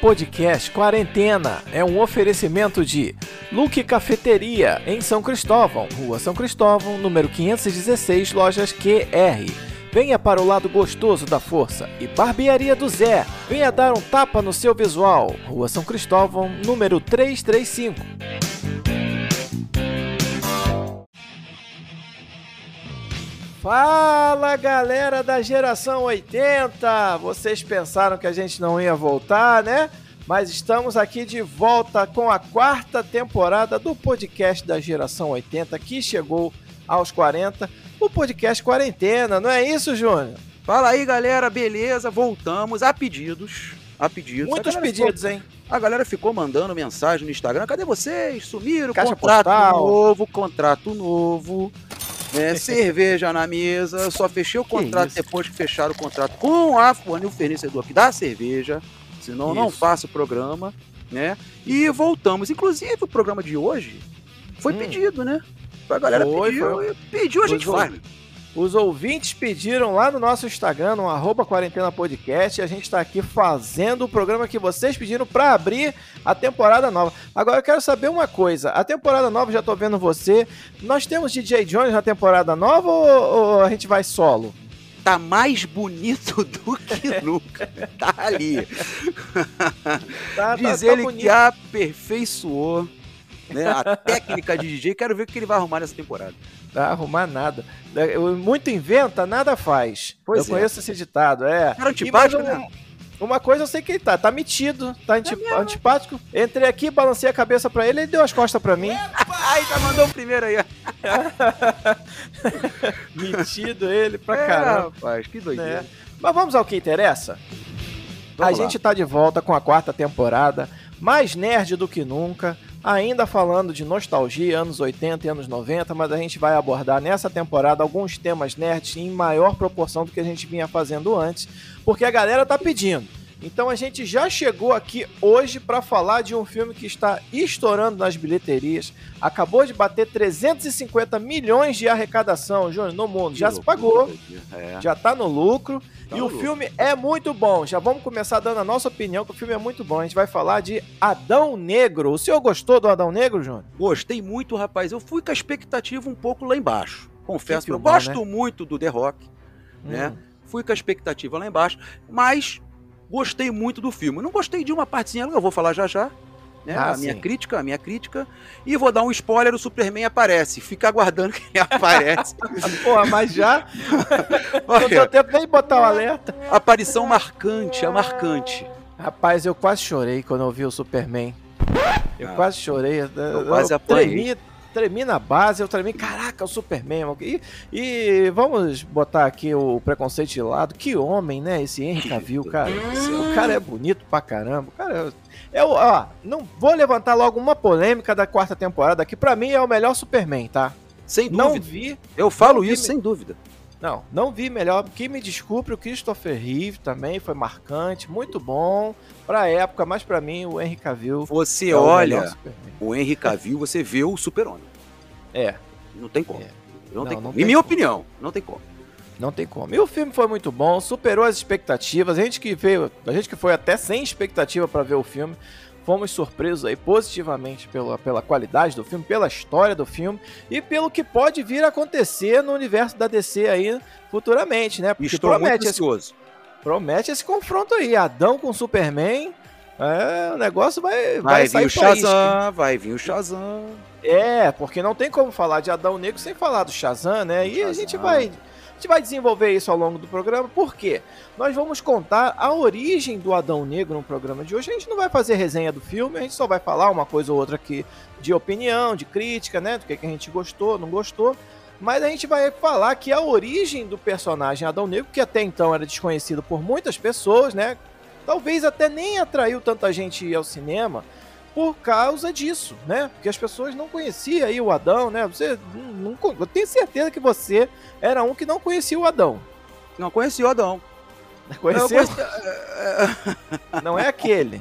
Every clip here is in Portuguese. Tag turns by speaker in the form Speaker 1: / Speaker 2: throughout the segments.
Speaker 1: Podcast Quarentena é um oferecimento de Luke Cafeteria em São Cristóvão, Rua São Cristóvão, número 516, lojas QR. Venha para o lado gostoso da força e Barbearia do Zé. Venha dar um tapa no seu visual. Rua São Cristóvão, número 335. Fala galera da geração 80! Vocês pensaram que a gente não ia voltar, né? Mas estamos aqui de volta com a quarta temporada do podcast da geração 80 que chegou aos 40, o podcast Quarentena, não é isso, Júnior?
Speaker 2: Fala aí, galera, beleza? Voltamos a pedidos. A pedidos.
Speaker 1: Muitos
Speaker 2: A
Speaker 1: pedidos,
Speaker 2: ficou-
Speaker 1: hein?
Speaker 2: A galera ficou mandando mensagem no Instagram. Cadê vocês? Sumiram?
Speaker 1: Caixa
Speaker 2: contrato
Speaker 1: postal.
Speaker 2: novo, contrato novo. Né? cerveja na mesa. Só fechei o contrato
Speaker 1: isso?
Speaker 2: depois que fecharam o contrato com a o fornecedor aqui da cerveja. Senão eu não
Speaker 1: Isso.
Speaker 2: faço o programa, né? E voltamos. Inclusive, o programa de hoje foi
Speaker 1: Hum.
Speaker 2: pedido, né? A galera pediu,
Speaker 1: foi.
Speaker 2: e pediu, a gente
Speaker 1: Foi,
Speaker 2: faz.
Speaker 1: Os ouvintes pediram lá no nosso Instagram, no arroba quarentena podcast, e a gente está aqui fazendo o programa que vocês pediram para abrir a temporada nova. Agora eu quero saber uma coisa, a temporada nova, já tô vendo você, nós temos DJ Jones na temporada nova ou, ou a gente vai solo?
Speaker 2: tá mais bonito do que nunca. Tá ali.
Speaker 1: Tá,
Speaker 2: Diz
Speaker 1: tá- tá
Speaker 2: ele
Speaker 1: bonito.
Speaker 2: que aperfeiçoou né, a técnica de DJ. Quero ver o que ele vai arrumar nessa temporada.
Speaker 1: Tá arrumar nada. Eu- Muito inventa, nada faz.
Speaker 2: Pois
Speaker 1: eu
Speaker 2: é.
Speaker 1: conheço esse ditado, é.
Speaker 2: Cara antipático,
Speaker 1: mais um-
Speaker 2: né?
Speaker 1: Uma coisa eu sei que ele tá, tá metido, tá anti- antipático. Entrei aqui, balancei a cabeça pra ele, ele deu as costas pra mim.
Speaker 2: Ai, já mandou o primeiro aí. ó.
Speaker 1: Metido ele pra
Speaker 2: É,
Speaker 1: caramba.
Speaker 2: rapaz, que doideira.
Speaker 1: né? Mas vamos ao que interessa.
Speaker 2: Vamos
Speaker 1: a
Speaker 2: lá.
Speaker 1: gente tá de volta com a quarta temporada, mais nerd do que nunca, ainda falando de nostalgia, anos 80 e anos 90, mas a gente vai abordar nessa temporada alguns temas nerds em maior proporção do que a gente vinha fazendo antes, porque a galera tá pedindo. Então a gente já chegou aqui hoje para falar de um filme que está estourando nas bilheterias, acabou de bater 350 milhões de arrecadação, Júnior, no mundo,
Speaker 2: Que
Speaker 1: já se
Speaker 2: loucura,
Speaker 1: pagou,
Speaker 2: doideira. É.
Speaker 1: já tá no lucro.
Speaker 2: Tá
Speaker 1: e
Speaker 2: no
Speaker 1: o
Speaker 2: lucro.
Speaker 1: filme é muito bom. Já vamos começar dando a nossa opinião, que o filme é muito bom. A gente vai falar de Adão Negro. O senhor gostou do Adão Negro, Júnior?
Speaker 2: Gostei muito, rapaz. Eu fui com a expectativa um pouco lá embaixo. Confesso,
Speaker 1: Que
Speaker 2: eu
Speaker 1: filmão,
Speaker 2: gosto muito do The Rock. Né?
Speaker 1: Hum.
Speaker 2: Fui com a expectativa lá embaixo, mas gostei muito do filme. Não gostei de uma partezinha, eu vou falar já já. Né?
Speaker 1: Ah,
Speaker 2: a minha
Speaker 1: sim.
Speaker 2: crítica, a minha crítica. E vou dar um spoiler: o Superman aparece. Fica aguardando que ele aparece.
Speaker 1: Porra, mas já não deu
Speaker 2: Olha,
Speaker 1: tempo nem botar o alerta.
Speaker 2: aparição marcante, é marcante.
Speaker 1: Rapaz, eu quase chorei quando eu vi o Superman. Eu
Speaker 2: Ah,
Speaker 1: quase chorei. Eu,
Speaker 2: quase
Speaker 1: eu
Speaker 2: apanhei.
Speaker 1: tremi, tremi na base, eu tremi, caraca, o Superman. E, e vamos botar aqui o preconceito de lado. Que homem, né? Esse Henry Cavill, cara. O cara é bonito pra caramba. Cara é. Eu, ó, não vou levantar logo uma polêmica da quarta temporada, que pra mim é o melhor Superman, tá?
Speaker 2: Sem
Speaker 1: Não
Speaker 2: dúvida.
Speaker 1: vi,
Speaker 2: Eu falo
Speaker 1: não vi
Speaker 2: isso
Speaker 1: me-
Speaker 2: sem dúvida.
Speaker 1: Não, não vi melhor. Que me desculpe, o Christopher Reeve também foi marcante, muito bom pra época, mas pra mim o Henry Cavill
Speaker 2: Você
Speaker 1: é
Speaker 2: olha o Henry Cavill, você vê o Super-Homem.
Speaker 1: É,
Speaker 2: Não tem como.
Speaker 1: É.
Speaker 2: Não,
Speaker 1: Não,
Speaker 2: tem
Speaker 1: não
Speaker 2: como.
Speaker 1: tem
Speaker 2: Em minha
Speaker 1: como.
Speaker 2: opinião, não tem como.
Speaker 1: não tem como. E o filme foi muito bom, superou as expectativas. A gente que veio, a gente que foi até sem expectativa pra ver o filme, fomos surpresos aí positivamente pela, pela qualidade do filme, pela história do filme e pelo que pode vir a acontecer no universo da DC aí futuramente, né? Porque
Speaker 2: Estou muito
Speaker 1: promete esse
Speaker 2: ansioso.
Speaker 1: Promete esse confronto aí. Adão com Superman. É, o negócio vai, vai,
Speaker 2: Vai vir o. Shazam, vai vir o Shazam.
Speaker 1: É, porque não tem como falar de Adão Negro sem falar do Shazam, né? E a
Speaker 2: Shazam.
Speaker 1: gente vai. A gente vai desenvolver isso ao longo do programa, por quê? Nós vamos contar a origem do Adão Negro no programa de hoje. A gente não vai fazer resenha do filme, a gente só vai falar uma coisa ou outra aqui de opinião, de crítica, né? Do que, que a gente gostou, não gostou. Mas a gente vai falar que a origem do personagem Adão Negro, que até então era desconhecido por muitas pessoas, né? Talvez até nem atraiu tanta gente ao cinema por causa disso, né? Porque as pessoas não conheciam aí o Adão, né? Você não, não- eu tenho certeza que você era um que não conhecia o Adão.
Speaker 2: Não conheci o Adão.
Speaker 1: Conheceu?
Speaker 2: Eu conheci-
Speaker 1: Não é aquele.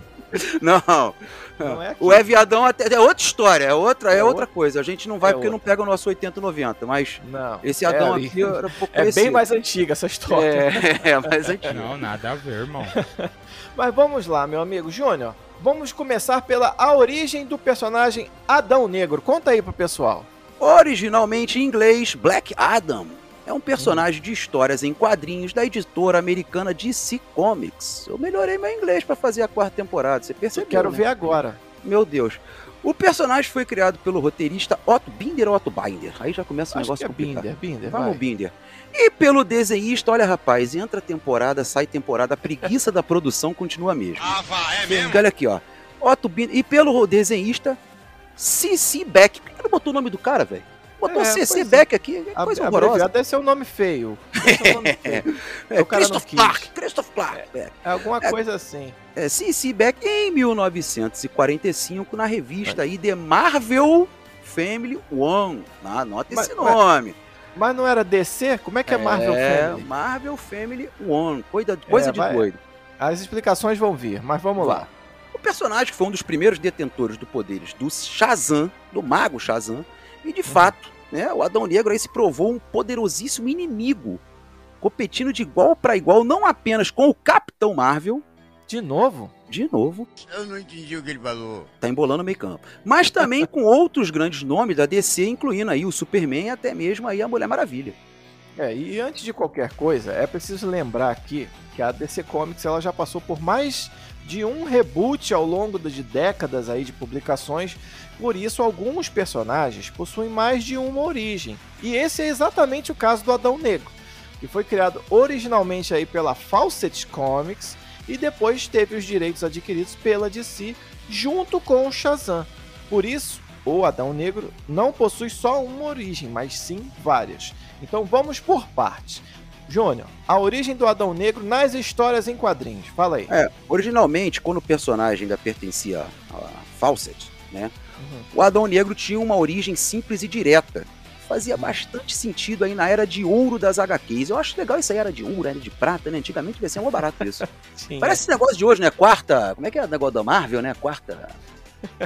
Speaker 2: Não.
Speaker 1: Não é.
Speaker 2: O É Viadão até- é outra história, é outra, é,
Speaker 1: É
Speaker 2: outra coisa. A gente não vai
Speaker 1: é
Speaker 2: porque não
Speaker 1: outra.
Speaker 2: pega o nosso 80 90, mas
Speaker 1: Não.
Speaker 2: esse
Speaker 1: é
Speaker 2: Adão aqui era um pouco
Speaker 1: É bem
Speaker 2: conhecido.
Speaker 1: mais antiga essa história.
Speaker 2: É, é mais antigo.
Speaker 3: Não, nada a ver, irmão.
Speaker 1: Mas vamos lá, meu amigo Júnior. Vamos começar pela a origem do personagem Adão Negro. Conta aí pro pessoal.
Speaker 2: Originalmente em inglês, Black Adam é um personagem de histórias em quadrinhos da editora americana DC Comics. Eu melhorei meu inglês pra fazer a quarta temporada, você
Speaker 1: Eu
Speaker 2: percebeu?
Speaker 1: quero
Speaker 2: né?
Speaker 1: ver agora.
Speaker 2: Meu Deus. O personagem foi criado pelo roteirista Otto Binder ou Otto Binder. Aí já começa um
Speaker 1: Acho que
Speaker 2: negócio
Speaker 1: é
Speaker 2: complicado.
Speaker 1: Binder, Binder,
Speaker 2: Vamos,
Speaker 1: vai.
Speaker 2: Binder. E pelo desenhista, olha rapaz, entra temporada, sai temporada, a preguiça da produção continua a mesma.
Speaker 4: Ah, vá, é
Speaker 2: Porque Olha aqui, ó. Otto Binder. E pelo desenhista, CC Beck. Por que não botou o nome do cara, velho? Botou
Speaker 1: É,
Speaker 2: CC
Speaker 1: é.
Speaker 2: Beck aqui, que
Speaker 1: A-
Speaker 2: coisa
Speaker 1: abreviado
Speaker 2: horrorosa.
Speaker 1: deve ser um nome feio. Deve ser um nome feio.
Speaker 2: É,
Speaker 1: o cara não
Speaker 2: Christoph. Clark, Christoph Clark. É.
Speaker 1: É alguma
Speaker 2: É.
Speaker 1: coisa assim.
Speaker 2: É, CC Beck em 1945 na revista aí The Marvel Family One. Ah, Anota
Speaker 1: Mas-
Speaker 2: esse nome.
Speaker 1: Mas não era DC? Como é que é Marvel
Speaker 2: é,
Speaker 1: Family?
Speaker 2: Marvel Family One. Coisa, coisa
Speaker 1: É,
Speaker 2: de
Speaker 1: vai-
Speaker 2: doido.
Speaker 1: As explicações vão vir, mas vamos lá.
Speaker 2: O personagem foi um dos primeiros detentores do poderes do Shazam, do mago Shazam, e
Speaker 1: Uhum.
Speaker 2: de fato, né, o Adão Negro aí se provou um poderosíssimo inimigo, competindo de igual para igual não apenas com o Capitão Marvel,
Speaker 1: De novo?
Speaker 2: de novo,
Speaker 4: Eu não entendi o que ele falou.
Speaker 2: tá embolando o meio campo, mas também com outros grandes nomes da DC, incluindo aí o Superman e até mesmo aí a Mulher Maravilha.
Speaker 1: É, e antes de qualquer coisa, é preciso lembrar aqui que a DC Comics ela já passou por mais de um reboot ao longo de décadas aí de publicações, por isso alguns personagens possuem mais de uma origem. E esse é exatamente o caso do Adão Negro, que foi criado originalmente aí pela Fawcett Comics e depois teve os direitos adquiridos pela DC junto com o Shazam. Por isso, o Adão Negro não possui só uma origem, mas sim várias. Então vamos por partes. Júnior, a origem do Adão Negro nas histórias em quadrinhos. Fala aí.
Speaker 2: É, originalmente, quando o personagem ainda pertencia a Fawcett, né,
Speaker 1: Uhum.
Speaker 2: o Adão Negro tinha uma origem simples e direta. Fazia bastante sentido aí na era de ouro das HQs. Eu acho legal isso aí, era de ouro, era de prata, né? Antigamente devia ser um barato isso.
Speaker 1: Sim,
Speaker 2: Parece esse negócio de hoje, né? Quarta. Como é que é o negócio da Marvel, né? Quarta.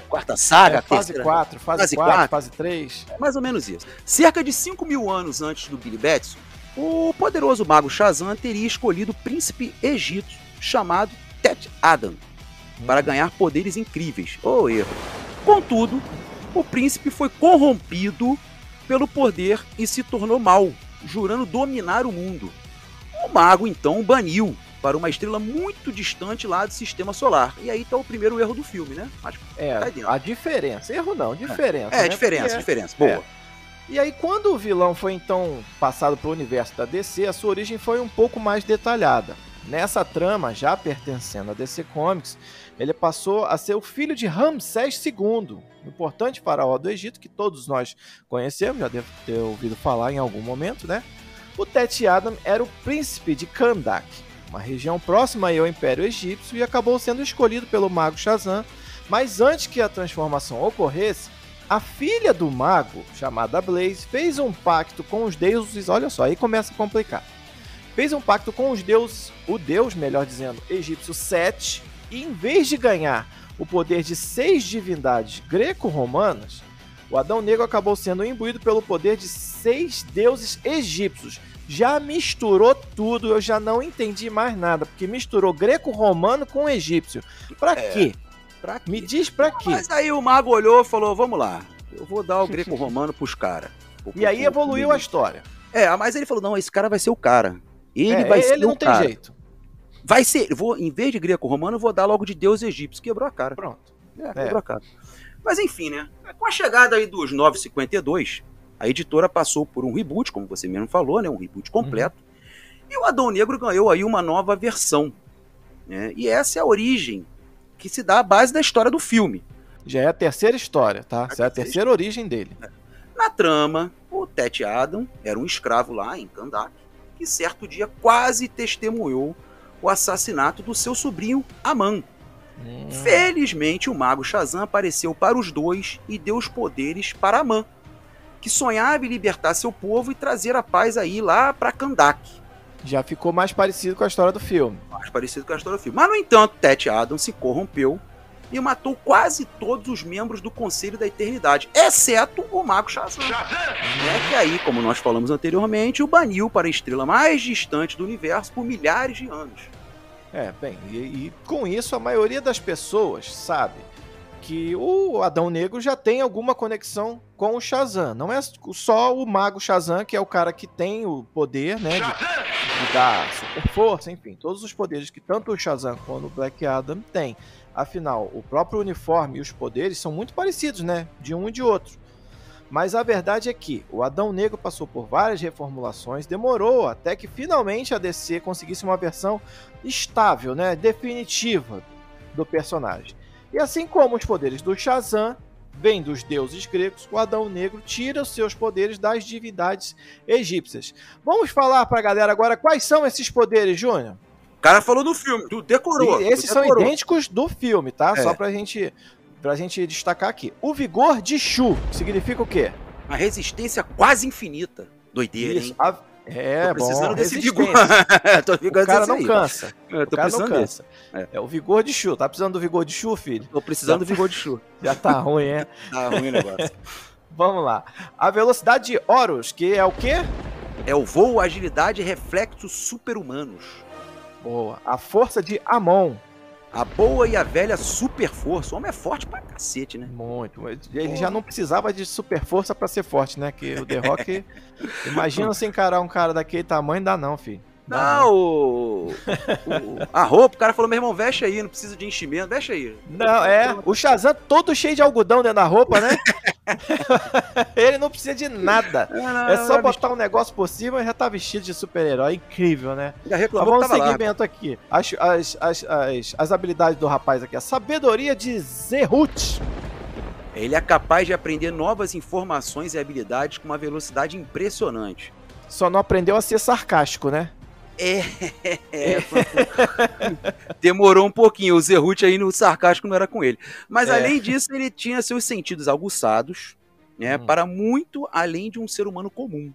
Speaker 2: Quarta saga,
Speaker 1: é, fase
Speaker 2: terceira.
Speaker 1: 4, fase
Speaker 2: Fase
Speaker 1: 4,
Speaker 2: quatro.
Speaker 1: fase 3.
Speaker 2: É mais ou menos isso. Cerca de 5 mil anos antes do Billy Batson, o poderoso mago Shazam teria escolhido o príncipe egípcio chamado Tet Adam para ganhar poderes incríveis. Ô erro. Contudo, o príncipe foi corrompido pelo poder e se tornou mal, jurando dominar o mundo. O mago então o baniu para uma estrela muito distante lá do sistema solar. E aí tá o primeiro erro do filme, né? Mas,
Speaker 1: É,
Speaker 2: Tá
Speaker 1: a diferença. Erro não, diferença.
Speaker 2: é,
Speaker 1: né?
Speaker 2: diferença, diferença. Boa.
Speaker 1: é. E aí, quando o vilão foi então passado para o universo da DC, a sua origem foi um pouco mais detalhada. Nessa trama, já pertencendo à DC Comics, ele passou a ser o filho de Ramsés II, importante faraó do Egito, que todos nós conhecemos, já devo ter ouvido falar em algum momento, né? O Teti Adam era o príncipe de Kandak, uma região próxima ao Império Egípcio, e acabou sendo escolhido pelo mago Shazam. Mas antes que a transformação ocorresse, a filha do mago, chamada Blaze, fez um pacto com os deuses. Olha só, aí começa a complicar. Fez um pacto com os deuses, o deus, melhor dizendo, egípcio Sete, e em vez de ganhar o poder de seis divindades greco-romanas, o Adão Negro acabou sendo imbuído pelo poder de seis deuses egípcios. Já misturou tudo, eu já não entendi mais nada, porque misturou greco-romano com egípcio. Pra
Speaker 2: É.
Speaker 1: quê?
Speaker 2: Pra quê?
Speaker 1: Me diz pra quê?
Speaker 2: Mas aí o mago olhou e falou: vamos lá, eu vou dar o greco-romano pros caras.
Speaker 1: E aí evoluiu a história.
Speaker 2: É, mas ele falou: não, esse cara vai ser o cara. Ele
Speaker 1: É,
Speaker 2: vai ser
Speaker 1: ele não tem
Speaker 2: cara.
Speaker 1: jeito.
Speaker 2: Vai ser, vou, em vez de greco-romano, vou dar logo de deus egípcio. Quebrou a cara.
Speaker 1: Pronto.
Speaker 2: É, quebrou a cara. Mas enfim, né? Com a chegada aí dos 952, a editora passou por um reboot, como você mesmo falou, né? Um reboot completo. E o Adão Negro ganhou aí uma nova versão. Né? E essa é a origem que se dá a base da história do filme.
Speaker 1: Já é a terceira história, tá? Essa é a
Speaker 2: terceira
Speaker 1: terceira origem dele.
Speaker 2: Na trama, o Tet Adam era um escravo lá em Kandak que certo dia quase testemunhou o assassinato do seu sobrinho Aman.
Speaker 1: Hum.
Speaker 2: Felizmente, o mago Shazam apareceu para os dois e deu os poderes para Aman, que sonhava em libertar seu povo e trazer a paz aí lá para Kandak.
Speaker 1: Já ficou mais parecido com a história do filme.
Speaker 2: Mais parecido com a história do filme. Mas, no entanto, Tet Adam se corrompeu e matou quase todos os membros do Conselho da Eternidade, exceto o Mago Shazam. Né, que aí, como nós falamos anteriormente, o baniu para a estrela mais distante do universo por milhares de anos.
Speaker 1: É, bem, e, e com isso a maioria das pessoas sabe que o Adão Negro já tem alguma conexão com o Shazam. Não é só o Mago Shazam, que é o cara que tem o poder, né, de, de dar super força, enfim, todos os poderes que tanto o Shazam quanto o Black Adam têm. Afinal, o próprio uniforme e os poderes são muito parecidos, né, de um e de outro. Mas a verdade é que o Adão Negro passou por várias reformulações, demorou até que finalmente a DC conseguisse uma versão estável, né, definitiva do personagem. E assim como os poderes do Shazam vêm dos deuses gregos, o Adão Negro tira os seus poderes das divindades egípcias. Vamos falar para a galera agora quais são esses poderes, Júnior?
Speaker 2: O cara falou do filme, tu decorou.
Speaker 1: E esses
Speaker 2: tu
Speaker 1: são
Speaker 2: decorou.
Speaker 1: idênticos do filme, tá?
Speaker 2: É.
Speaker 1: Só pra gente, pra gente destacar aqui. O vigor de Shu significa o quê?
Speaker 2: Uma resistência quase infinita. Doideira, hein?
Speaker 1: a- É,
Speaker 2: Tô precisando
Speaker 1: bom,
Speaker 2: desse vigor. Tô
Speaker 1: O cara não
Speaker 2: aí.
Speaker 1: cansa.
Speaker 2: Eu
Speaker 1: O
Speaker 2: tô
Speaker 1: cara não cansa.
Speaker 2: É.
Speaker 1: É. o vigor de Shu. Tá precisando do vigor de Shu, filho?
Speaker 2: Tô precisando do vigor de chu.
Speaker 1: Já tá ruim, é?
Speaker 2: Tá ruim o negócio.
Speaker 1: Vamos lá. A velocidade de Horus, que é o quê?
Speaker 2: É o voo, agilidade e reflexos super-humanos.
Speaker 1: Boa. A força de Amon.
Speaker 2: A boa e a velha super força. O homem é forte pra cacete, né?
Speaker 1: Muito. Ele já não precisava de super força pra ser forte, né? Que o The Rock. imagina você encarar um cara daquele tamanho, dá não, filho.
Speaker 2: Não, o, o- a roupa, o cara falou, meu irmão, veste aí, não precisa de enchimento, veste aí.
Speaker 1: Não, é. O Shazam todo cheio de algodão dentro da roupa, né? Ele não precisa de nada. É só botar um negócio por cima e já tá vestido de super-herói. Incrível, né? Mas
Speaker 2: reclamou
Speaker 1: vamos
Speaker 2: que tava lá.
Speaker 1: segmento aqui. As, as, as, as, as habilidades do rapaz aqui. A sabedoria de Zerut.
Speaker 2: Ele é capaz de aprender novas informações e habilidades com uma velocidade impressionante.
Speaker 1: Só não aprendeu a ser sarcástico, né?
Speaker 2: É, é, demorou um pouquinho. O Zerhut aí no sarcástico não era com ele. Mas
Speaker 1: É.
Speaker 2: além disso, ele tinha seus sentidos aguçados, né,
Speaker 1: Hum.
Speaker 2: para muito além de um ser humano comum.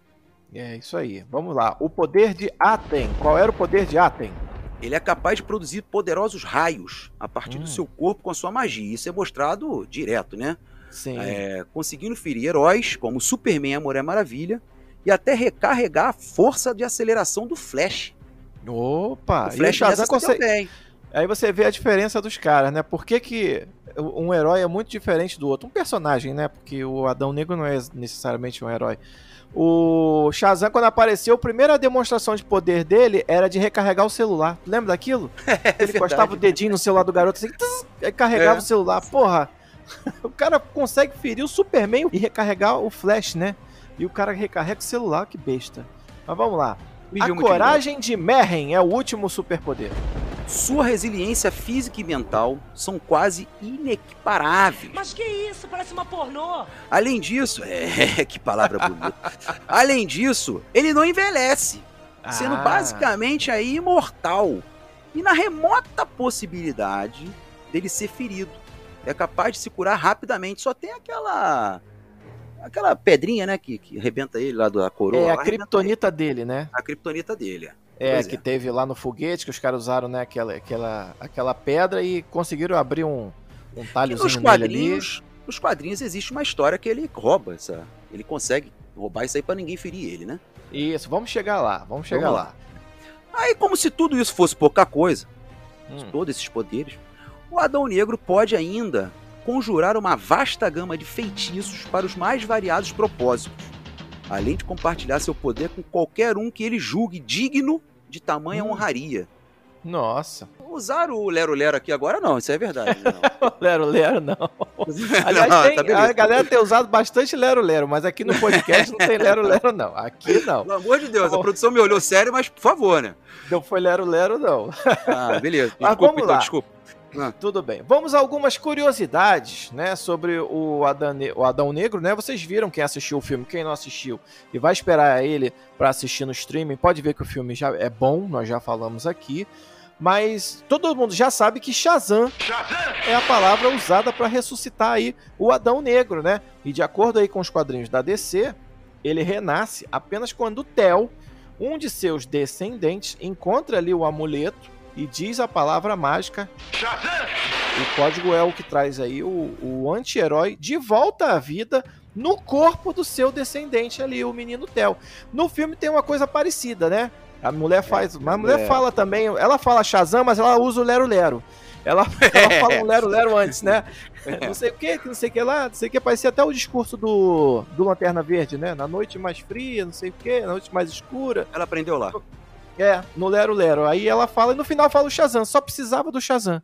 Speaker 1: É isso aí. Vamos lá. O poder de Aten. Qual era o poder de Aten?
Speaker 2: Ele é capaz de produzir poderosos raios a partir do
Speaker 1: Hum.
Speaker 2: seu corpo com a sua magia. Isso é mostrado direto, né?
Speaker 1: Sim.
Speaker 2: É, conseguindo ferir heróis como Superman e a Mulher Maravilha e até recarregar a força de aceleração do Flash.
Speaker 1: Opa!
Speaker 2: o
Speaker 1: E o
Speaker 2: Flash
Speaker 1: Shazam consegue.
Speaker 2: também.
Speaker 1: Aí você vê a diferença dos caras, né? Por que, que um herói é muito diferente do outro? Um personagem, né? Porque o Adão Negro não é necessariamente um herói. O Shazam, quando apareceu, a primeira demonstração de poder dele era de recarregar o celular. Lembra daquilo? Ele encostava o dedinho no celular do garoto assim, tss, aí carregava
Speaker 2: É.
Speaker 1: o celular. Porra! O cara consegue ferir o Superman e recarregar o Flash, né? E o cara recarrega o celular, que besta. Mas vamos lá.
Speaker 2: Me
Speaker 1: A coragem de Merren é o último superpoder.
Speaker 2: Sua resiliência física e mental são quase inequiparáveis.
Speaker 3: Mas que isso? Parece uma pornô.
Speaker 2: Além disso, é, que palavra bonita. Além disso, ele não envelhece, sendo
Speaker 1: Ah.
Speaker 2: basicamente aí imortal. E na remota possibilidade dele ser ferido, é capaz de se curar rapidamente. Só tem aquela aquela pedrinha, né, que, que arrebenta ele lá da coroa.
Speaker 1: É a
Speaker 2: lá,
Speaker 1: criptonita dele, né?
Speaker 2: A criptonita dele.
Speaker 1: É,
Speaker 2: Pois
Speaker 1: que
Speaker 2: é.
Speaker 1: teve lá no foguete, que os caras usaram, né, aquela, aquela, aquela pedra e conseguiram abrir um, um
Speaker 2: E nos
Speaker 1: talhozinho nele ali.
Speaker 2: quadrinhos, nos quadrinhos existe uma história que ele rouba essa, ele consegue roubar isso aí pra ninguém ferir ele, né?
Speaker 1: Isso, vamos chegar lá, vamos chegar
Speaker 2: Vamos
Speaker 1: lá.
Speaker 2: Aí, como se tudo isso fosse pouca coisa,
Speaker 1: Hum,
Speaker 2: todos esses poderes, o Adão Negro pode ainda conjurar uma vasta gama de feitiços para os mais variados propósitos, além de compartilhar seu poder com qualquer um que ele julgue digno de tamanha
Speaker 1: Hum.
Speaker 2: honraria.
Speaker 1: Nossa.
Speaker 2: Usar o Lero Lero aqui agora não, isso é verdade. Não.
Speaker 1: Lero Lero não. Aliás,
Speaker 2: Não,
Speaker 1: tem-
Speaker 2: tá
Speaker 1: a galera tem usado bastante Lero Lero, mas aqui no podcast não tem Lero Lero não. Aqui não.
Speaker 2: Pelo amor de Deus,
Speaker 1: Tá
Speaker 2: a produção me olhou sério, mas por favor, né?
Speaker 1: Não foi Lero Lero não.
Speaker 2: Ah, beleza.
Speaker 1: Mas
Speaker 2: Desculpa,
Speaker 1: vamos
Speaker 2: então,
Speaker 1: lá.
Speaker 2: Desculpa.
Speaker 1: Tudo bem. Vamos a algumas curiosidades, né, sobre o Adão, Ne- o Adão Negro, né? Vocês viram quem assistiu o filme, quem não assistiu e vai esperar ele para assistir no streaming, pode ver que o filme já é bom, nós já falamos aqui. Mas todo mundo já sabe que Shazam é a palavra usada para ressuscitar aí o Adão Negro, né? E de acordo aí com os quadrinhos da DC, ele renasce apenas quando Tel, um de seus descendentes, encontra ali o amuleto e diz a palavra mágica O código é o que traz aí o, o anti-herói de volta à vida no corpo do seu descendente ali, o menino Theo. No filme tem uma coisa parecida, né? A mulher faz. Mas a mulher
Speaker 2: é.
Speaker 1: fala também. Ela fala Shazam, mas ela usa o Lero Lero. Ela, ela fala um Lero Lero antes, né? Não sei o que, não sei o que lá, não sei o que. Parecia até o discurso do, do Lanterna Verde, né? Na noite mais fria, não sei o que, na noite mais escura.
Speaker 2: Ela aprendeu lá.
Speaker 1: É, no Lero Lero. Aí ela fala e no final fala o Shazam. Só precisava do Shazam.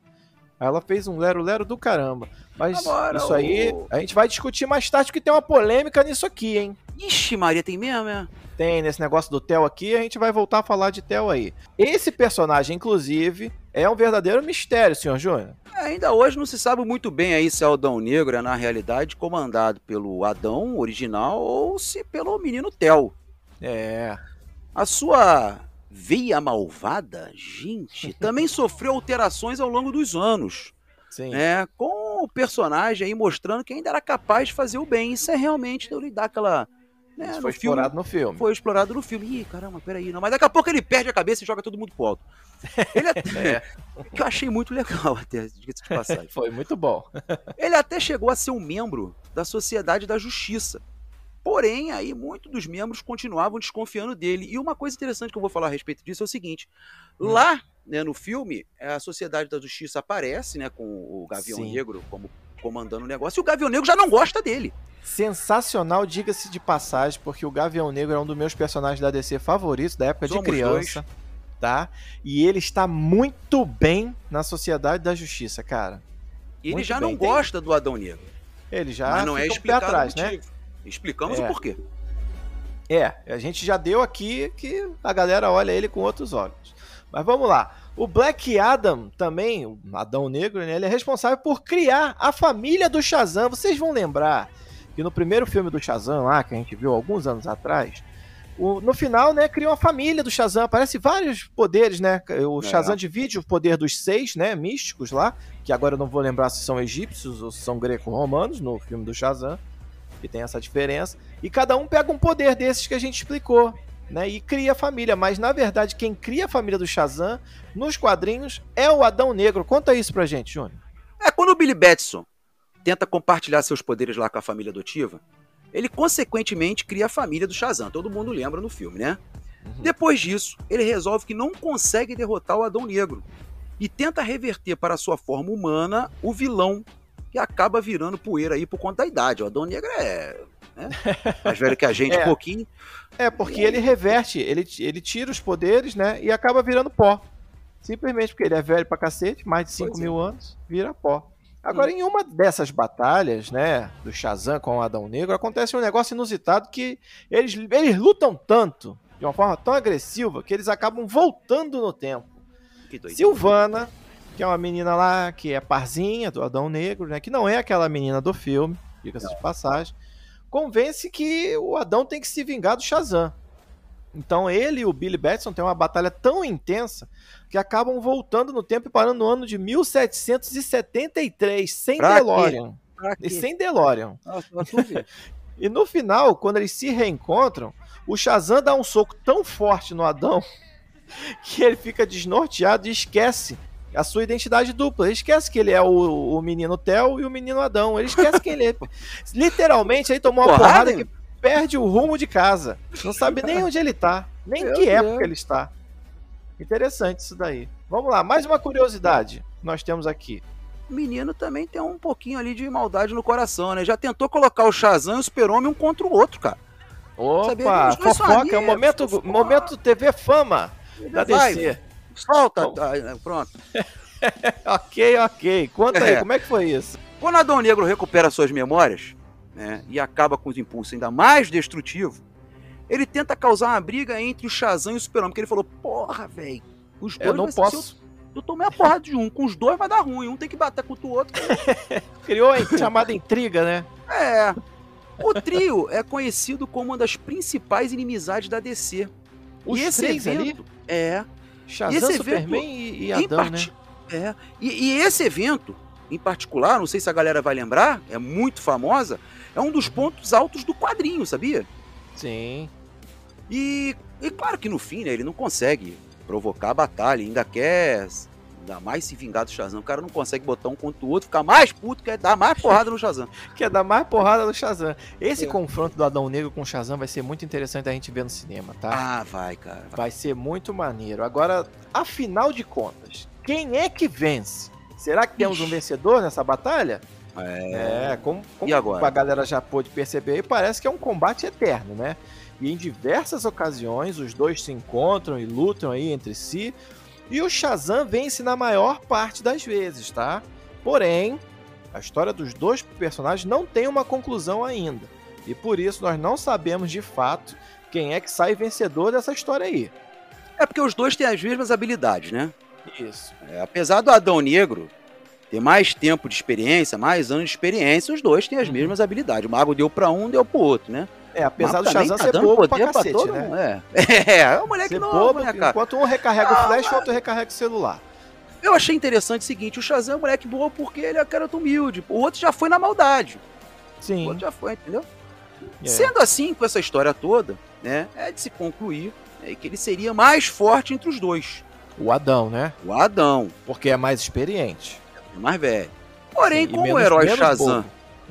Speaker 1: Aí ela fez um Lero Lero do caramba. Mas
Speaker 2: Agora,
Speaker 1: isso aí
Speaker 2: o-
Speaker 1: a gente vai discutir mais tarde, porque tem uma polêmica nisso aqui, hein?
Speaker 2: Ixi, Maria, tem mesmo, é?
Speaker 1: Tem nesse negócio do Theo aqui, a gente vai voltar a falar de Theo aí. Esse personagem, inclusive, é um verdadeiro mistério, senhor Júnior.
Speaker 2: É, Ainda hoje não se sabe muito bem aí se é o Adão Negro é, na realidade, comandado pelo Adão original ou se pelo menino Theo.
Speaker 1: É.
Speaker 2: A sua veia malvada, gente, também sofreu alterações ao longo dos anos,
Speaker 1: Sim.
Speaker 2: né? Com o personagem aí mostrando que ainda era capaz de fazer o bem. Isso é realmente ele dá aquela. Né,
Speaker 1: foi
Speaker 2: filme-
Speaker 1: explorado no filme.
Speaker 2: Foi explorado no filme. Ih, caramba, peraí. Não. Mas daqui a pouco ele perde a cabeça e joga todo mundo pro alto. Ele até,
Speaker 1: É.
Speaker 2: que eu achei muito legal, até, diga-se de passagem.
Speaker 1: Foi muito bom.
Speaker 2: Ele até chegou a ser um membro da Sociedade da Justiça. Porém, aí muitos dos membros continuavam desconfiando dele. E uma coisa interessante que eu vou falar a respeito disso é o seguinte:
Speaker 1: Hum.
Speaker 2: lá, né, no filme, a Sociedade da Justiça aparece, né, com o Gavião
Speaker 1: Sim.
Speaker 2: Negro como comandando o negócio, e o Gavião Negro já não gosta dele.
Speaker 1: Sensacional, diga-se de passagem, porque o Gavião Negro é um dos meus personagens da DC favoritos, da época
Speaker 2: Somos
Speaker 1: de criança. Tá? E ele está muito bem na Sociedade da Justiça, cara.
Speaker 2: E ele
Speaker 1: Muito
Speaker 2: já
Speaker 1: bem,
Speaker 2: não
Speaker 1: tem-
Speaker 2: gosta do Adão Negro.
Speaker 1: Ele já
Speaker 2: mas não é explicado
Speaker 1: atrás, né?
Speaker 2: Explicamos
Speaker 1: É.
Speaker 2: o porquê.
Speaker 1: É, a gente já deu aqui que a galera olha ele com outros olhos. Mas vamos lá. O Black Adam também, o Adão Negro, né, ele é responsável por criar a família do Shazam. Vocês vão lembrar que no primeiro filme do Shazam lá, que a gente viu alguns anos atrás, o- no final, né, criou a família do Shazam. Aparece vários poderes, né? O
Speaker 2: É.
Speaker 1: Shazam divide o poder dos seis, né, místicos lá, que agora eu não vou lembrar se são egípcios ou se são greco-romanos no filme do Shazam, que tem essa diferença. E cada um pega um poder desses que a gente explicou, né? E cria a família. Mas na verdade, quem cria a família do Shazam nos quadrinhos é o Adão Negro. Conta isso pra gente, Júnior.
Speaker 2: É, quando o Billy Batson tenta compartilhar seus poderes lá com a família adotiva, ele consequentemente cria a família do Shazam. Todo mundo lembra no filme, né?
Speaker 1: Uhum.
Speaker 2: Depois disso, ele resolve que não consegue derrotar o Adão Negro e tenta reverter para sua forma humana o vilão que acaba virando poeira aí por conta da idade. O Adão Negro é né, mais velho que a gente
Speaker 1: É.
Speaker 2: um pouquinho.
Speaker 1: É, porque ele reverte, ele, ele tira os poderes, né? E acaba virando pó. Simplesmente porque ele é velho pra cacete, mais de 5
Speaker 2: Pois é.
Speaker 1: mil anos, vira pó. Agora, em uma dessas batalhas, né, do Shazam com o Adão Negro, acontece um negócio inusitado que eles, eles lutam tanto, de uma forma tão agressiva, que eles acabam voltando no tempo. Silvana, que é uma menina lá que é parzinha do Adão Negro, né? Que não é aquela menina do filme, diga-se de passagem, convence que o Adão tem que se vingar do Shazam. Então ele e o Billy Batson têm uma batalha tão intensa que acabam voltando no tempo e parando no ano de 1773, sem
Speaker 2: Pra?
Speaker 1: DeLorean. E sem DeLorean.
Speaker 2: Nossa.
Speaker 1: E no final, quando eles se reencontram, o Shazam dá um soco tão forte no Adão que ele fica desnorteado e esquece a sua identidade dupla. Ele esquece que ele é o, o menino Theo e o menino Adão. Ele esquece quem ele é. Literalmente, ele tomou uma
Speaker 2: Porrada,
Speaker 1: porrada que perde o rumo de casa. Não sabe nem onde ele tá, nem
Speaker 2: Meu
Speaker 1: que
Speaker 2: Deus.
Speaker 1: época ele está. Interessante isso daí. Vamos lá, mais uma curiosidade que nós temos aqui.
Speaker 2: O menino também tem um pouquinho ali de maldade no coração, né? Já tentou colocar o Shazam e o Super-Homem um contra o outro, cara.
Speaker 1: Opa, fofoca, é o momento,
Speaker 2: fofoca.
Speaker 1: momento TV Fama da
Speaker 2: Vai,
Speaker 1: DC.
Speaker 2: Solta. Ah, pronto.
Speaker 1: Ok, ok. Conta aí,
Speaker 2: É.
Speaker 1: como é que foi isso?
Speaker 2: Quando Adão Negro recupera suas memórias, né, e acaba com os impulsos ainda mais destrutivos, ele tenta causar uma briga entre o Shazam e o Super-Homem, porque ele falou, porra, velho, os dois
Speaker 1: Eu não posso.
Speaker 2: Eu, eu tomei a porrada de um, com os dois vai dar ruim, um tem que bater contra o outro.
Speaker 1: Criou a chamada intriga, né?
Speaker 2: É. O trio é conhecido como uma das principais inimizades da DC.
Speaker 1: Os
Speaker 2: e esse
Speaker 1: três ali?
Speaker 2: evento é
Speaker 1: Shazam,
Speaker 2: esse
Speaker 1: Superman
Speaker 2: evento,
Speaker 1: e, e Adão, né?
Speaker 2: É. E, e esse evento, em particular, não sei se a galera vai lembrar, é muito famosa, é um dos
Speaker 1: Uhum.
Speaker 2: pontos altos do quadrinho, sabia?
Speaker 1: Sim.
Speaker 2: E, e claro que no fim, né, ele não consegue provocar a batalha, ainda quer Ainda mais se vingar do Shazam. O cara não consegue botar um contra o outro, ficar mais puto, quer dar mais porrada no Shazam.
Speaker 1: Quer dar mais porrada no Shazam. Esse
Speaker 2: É.
Speaker 1: confronto do Adão Negro com o Shazam vai ser muito interessante a gente ver no cinema, tá?
Speaker 2: Ah, vai, cara. vai.
Speaker 1: Vai ser muito maneiro. Agora, afinal de contas, quem é que vence? Será que temos um vencedor nessa batalha?
Speaker 2: É.
Speaker 1: É, como, como a galera já pôde perceber, aí, parece que é um combate eterno, né? E em diversas ocasiões os dois se encontram e lutam aí entre si. E o Shazam vence na maior parte das vezes, tá? Porém, a história dos dois personagens não tem uma conclusão ainda. E por isso nós não sabemos de fato quem é que sai vencedor dessa história aí.
Speaker 2: É porque os dois têm as mesmas habilidades, né?
Speaker 1: Isso.
Speaker 2: É, apesar do Adão Negro ter mais tempo de experiência, mais anos de experiência, os dois têm as
Speaker 1: Uhum.
Speaker 2: mesmas habilidades. O mago deu pra um, deu pro outro, né?
Speaker 1: É, apesar do Shazam
Speaker 2: tá
Speaker 1: ser bobo pra cacete,
Speaker 2: todo
Speaker 1: né?
Speaker 2: mundo, É, é, é o moleque
Speaker 1: Ser
Speaker 2: novo,
Speaker 1: bobo,
Speaker 2: né, cara?
Speaker 1: enquanto um recarrega
Speaker 2: Ah,
Speaker 1: o flash, o outro recarrega o celular.
Speaker 2: Eu achei interessante o seguinte, o Shazam é um moleque boa porque ele é garoto humilde. O outro já foi na maldade. O
Speaker 1: Sim.
Speaker 2: outro já foi, entendeu?
Speaker 1: é.
Speaker 2: Sendo assim, com essa história toda, né, é de se concluir né, que ele seria mais forte entre os dois.
Speaker 1: O Adão, né?
Speaker 2: O Adão,
Speaker 1: Porque é mais experiente.
Speaker 2: é mais velho. Porém,
Speaker 1: Sim,
Speaker 2: como
Speaker 1: menos-
Speaker 2: o herói Shazam,
Speaker 1: bobo.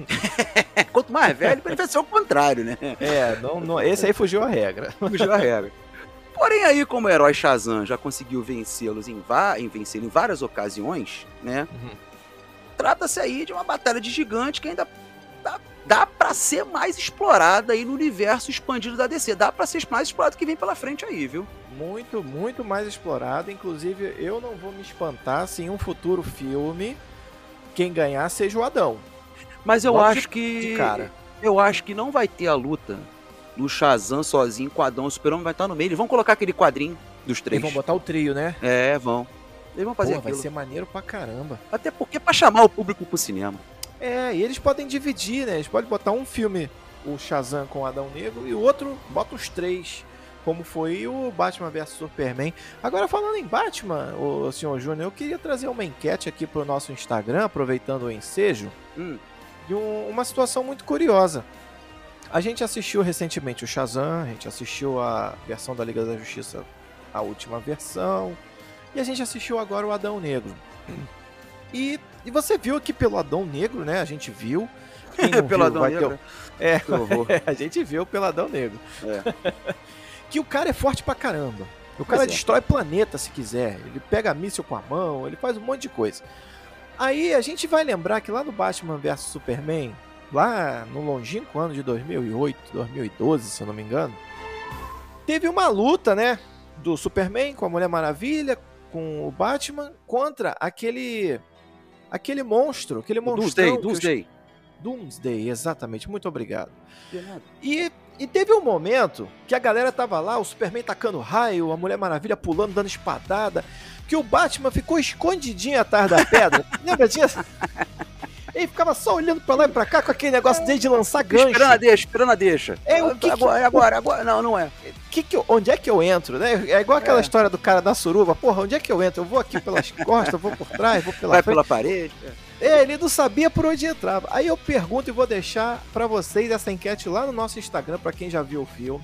Speaker 2: quanto mais velho, ele vai ser o contrário, né?
Speaker 1: É, não, não- esse aí fugiu a regra.
Speaker 2: Fugiu a regra. Porém, aí, como o herói Shazam já conseguiu vencê-los em, em vencê-lo em várias ocasiões, né?
Speaker 1: Uhum.
Speaker 2: Trata-se aí de uma batalha de gigante que ainda dá, dá para ser mais explorada aí no universo expandido da DC. Dá pra ser mais explorado que vem pela frente aí, viu?
Speaker 1: Muito, muito mais explorado. Inclusive, eu não vou me espantar se em um futuro filme quem ganhar seja o Adão.
Speaker 2: Mas eu
Speaker 1: Logo
Speaker 2: acho que.
Speaker 1: De cara.
Speaker 2: Eu acho que não vai ter a luta do Shazam sozinho com o Adão. O Super-Homem vai estar no meio. Eles vão colocar aquele quadrinho dos três.
Speaker 1: Eles vão botar o trio, né?
Speaker 2: É, vão. Eles vão fazer
Speaker 1: Pô, vai
Speaker 2: aquilo.
Speaker 1: ser maneiro pra caramba.
Speaker 2: Até porque é pra chamar o público pro cinema.
Speaker 1: É, e eles podem dividir, né? Eles podem botar um filme, o Shazam com o Adão Negro, e o outro bota os três, como foi o Batman vs Superman. Agora, falando em Batman, o senhor Júnior, eu queria trazer uma enquete aqui pro nosso Instagram, aproveitando o ensejo,
Speaker 2: Hum.
Speaker 1: De um- uma situação muito curiosa. A gente assistiu recentemente o Shazam, a gente assistiu a versão da Liga da Justiça, a última versão, e a gente assistiu agora o Adão Negro. E, e você viu aqui pelo Adão Negro, né? A gente viu.
Speaker 2: Pelo
Speaker 1: viu,
Speaker 2: Adão
Speaker 1: ter
Speaker 2: Negro.
Speaker 1: É,
Speaker 2: Que
Speaker 1: a gente viu pelo Adão Negro.
Speaker 2: É.
Speaker 1: que o cara é forte pra caramba. O
Speaker 2: Pois
Speaker 1: cara
Speaker 2: é.
Speaker 1: destrói planeta se quiser. Ele pega míssil com a mão, ele faz um monte de coisa. Aí a gente vai lembrar que lá no Batman vs Superman, lá no longínquo ano de 2008, 2012, se eu não me engano, teve uma luta, né? Do Superman com a Mulher Maravilha, com o Batman, contra aquele. aquele monstro, aquele
Speaker 2: Doomsday,
Speaker 1: monstrão. que os-
Speaker 2: Doomsday.
Speaker 1: Doomsday, exatamente. Muito obrigado.
Speaker 2: De nada.
Speaker 1: E, e teve um momento que a galera tava lá, o Superman tacando raio, a Mulher Maravilha pulando, dando espadada, que o Batman ficou escondidinho atrás da pedra. Lembra disso? Ele ficava só olhando pra lá e pra cá com aquele negócio dele de lançar gancho.
Speaker 2: Esperando a deixa, esperando a deixa.
Speaker 1: É, o que que-
Speaker 2: agora, agora, agora. Não, não é.
Speaker 1: Que que eu- onde é que eu entro, né? É igual aquela
Speaker 2: É.
Speaker 1: história do cara da suruba. Porra, onde é que eu entro? Eu vou aqui pelas costas, vou por trás, vou pela
Speaker 2: Vai
Speaker 1: frente.
Speaker 2: pela parede.
Speaker 1: É, ele não sabia por onde entrava. Aí eu pergunto e vou deixar pra vocês essa enquete lá no nosso Instagram, pra quem já viu o filme.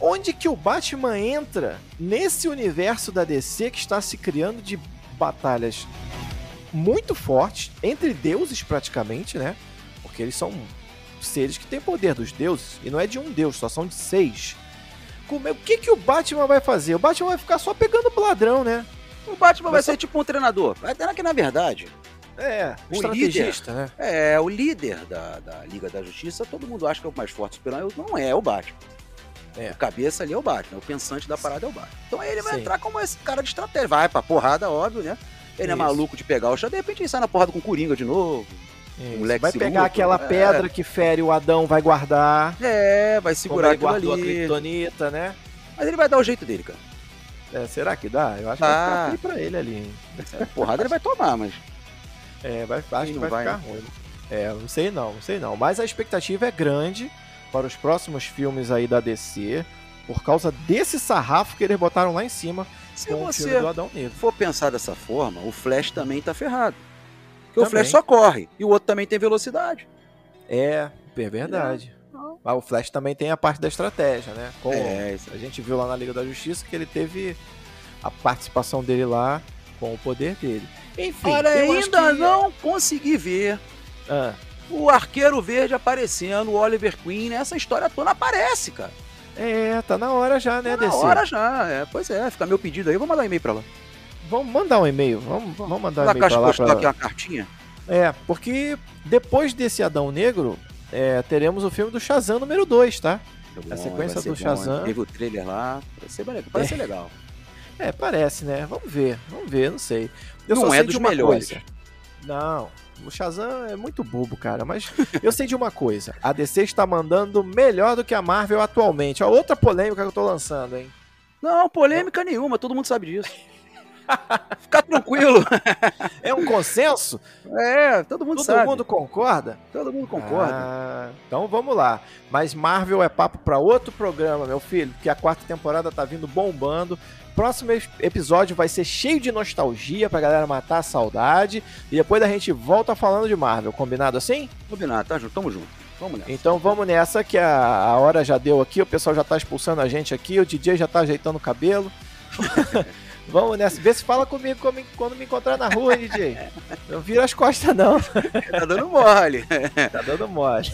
Speaker 1: Onde que o Batman entra nesse universo da DC que está se criando de batalhas muito fortes, entre deuses praticamente, né? Porque eles são seres que têm poder dos deuses, e não é de um deus, só são de seis. Como é- O que, que o Batman vai fazer? O Batman vai ficar só pegando ladrão, né?
Speaker 2: O Batman vai
Speaker 1: Mas
Speaker 2: ser tipo um treinador. Até que, na verdade,
Speaker 1: É,
Speaker 2: O
Speaker 1: estrategista, né?
Speaker 2: é o líder da, da Liga da Justiça. Todo mundo acha que é o mais forte super-herói. Não é, é o Batman.
Speaker 1: É.
Speaker 2: O cabeça ali é o Batman. O pensante da parada é o Batman. Então aí ele vai
Speaker 1: Sim.
Speaker 2: entrar como esse cara de estratégia. Vai pra porrada, óbvio, né? Ele é
Speaker 1: Isso.
Speaker 2: maluco de pegar o chão. De repente ele sai na porrada com o Coringa de novo. Moleque
Speaker 1: vai pegar
Speaker 2: luta,
Speaker 1: aquela
Speaker 2: é.
Speaker 1: pedra que fere o Adão, vai guardar.
Speaker 2: É, vai
Speaker 1: Como
Speaker 2: segurar
Speaker 1: ele
Speaker 2: aquilo
Speaker 1: guardou a
Speaker 2: ali.
Speaker 1: Kryptonita, né?
Speaker 2: Mas ele vai dar o jeito dele, cara.
Speaker 1: É, será que dá? Eu acho que
Speaker 2: Dá.
Speaker 1: vai ficar pra ele ali. hein?
Speaker 2: Porrada ele vai tomar, mas.
Speaker 1: É, vai, acho que
Speaker 2: não
Speaker 1: vai,
Speaker 2: vai,
Speaker 1: ficar
Speaker 2: né?
Speaker 1: ruim. É, não sei não, não sei não. Mas a expectativa é grande para os próximos filmes aí da DC, por causa desse sarrafo que eles botaram lá em cima
Speaker 2: Se
Speaker 1: com o
Speaker 2: você
Speaker 1: filme do Adão Negro.
Speaker 2: for pensar dessa forma, o Flash também tá ferrado. Porque o
Speaker 1: Também.
Speaker 2: Flash só corre e o outro também tem velocidade.
Speaker 1: É, é verdade. Mas o Flash também tem a parte da estratégia, né? Como
Speaker 2: É,
Speaker 1: a gente viu lá na Liga da Justiça que ele teve a participação dele lá com o poder dele. Enfim,
Speaker 2: Olha,
Speaker 1: eu
Speaker 2: ainda
Speaker 1: que-
Speaker 2: não consegui ver
Speaker 1: Ah,
Speaker 2: o Arqueiro Verde aparecendo, o Oliver Queen, essa história toda aparece, cara.
Speaker 1: é, tá na hora já, né,
Speaker 2: Tá na
Speaker 1: DC?
Speaker 2: hora já, é, pois é, fica meu pedido aí, vou mandar um e-mail pra lá.
Speaker 1: Vamos mandar um e-mail. Vamos, vamos mandar um
Speaker 2: Na
Speaker 1: e-mail pra lá. pra-
Speaker 2: aqui uma cartinha.
Speaker 1: É, porque depois desse Adão Negro, é, teremos o filme do Shazam número 2, tá?
Speaker 2: Tá
Speaker 1: sequência
Speaker 2: vai ser
Speaker 1: do
Speaker 2: bom,
Speaker 1: Shazam.
Speaker 2: Teve o trailer lá, parece ser, legal, parece ser legal.
Speaker 1: É, parece, né? Vamos ver, vamos ver, não sei. Eu
Speaker 2: Não
Speaker 1: só
Speaker 2: é
Speaker 1: sei
Speaker 2: dos
Speaker 1: de uma
Speaker 2: melhores.
Speaker 1: coisa. Não, o Shazam é muito bobo, cara, mas eu sei de uma coisa. A DC está mandando melhor do que a Marvel atualmente. A outra polêmica que eu tô lançando, hein?
Speaker 2: Não, polêmica nenhuma, todo mundo sabe disso. Fica tranquilo.
Speaker 1: É um consenso?
Speaker 2: É, todo mundo
Speaker 1: Todo
Speaker 2: sabe.
Speaker 1: mundo concorda?
Speaker 2: Todo mundo concorda.
Speaker 1: Ah, então vamos lá. Mas Marvel é papo pra outro programa, meu filho, porque a quarta temporada tá vindo bombando. Próximo ep- episódio vai ser cheio de nostalgia pra galera matar a saudade. E depois a gente volta falando de Marvel, combinado assim?
Speaker 2: Combinado, tá junto, tamo junto. Vamos nessa.
Speaker 1: Então vamos nessa que a, a hora já deu aqui, o pessoal já tá expulsando a gente aqui, o DJ já tá ajeitando o cabelo. vamos nessa. Vê se fala comigo quando, me encontrar na rua, DJ. Não vira as costas, não.
Speaker 2: Tá dando mole.
Speaker 1: Tá dando mole.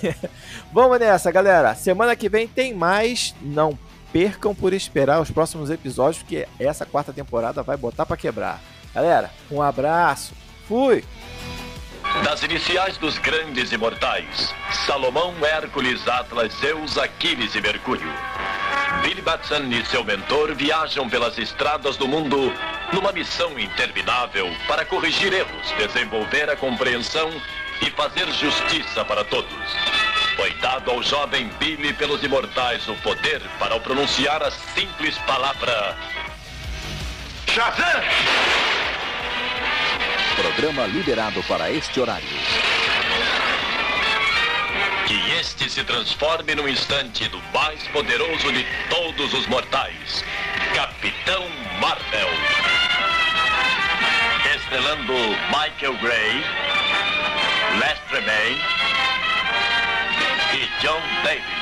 Speaker 1: Vamos nessa, galera. Semana que vem tem mais. Não percam por esperar os próximos episódios, porque essa quarta temporada vai botar pra quebrar. Galera, um abraço. Fui!
Speaker 5: Das iniciais dos grandes imortais: Salomão, Hércules, Atlas, Zeus, Aquiles e Mercúrio. Billy Batson e seu mentor viajam pelas estradas do mundo numa missão interminável para corrigir erros, desenvolver a compreensão e fazer justiça para todos. Foi dado ao jovem Billy pelos imortais o poder para ao pronunciar a simples palavra Shazam!
Speaker 6: Programa liberado para este horário.
Speaker 5: Que este se transforme num instante do mais poderoso de todos os mortais, Capitão Marvel. Estrelando Michael Gray, Lester May e John Davis.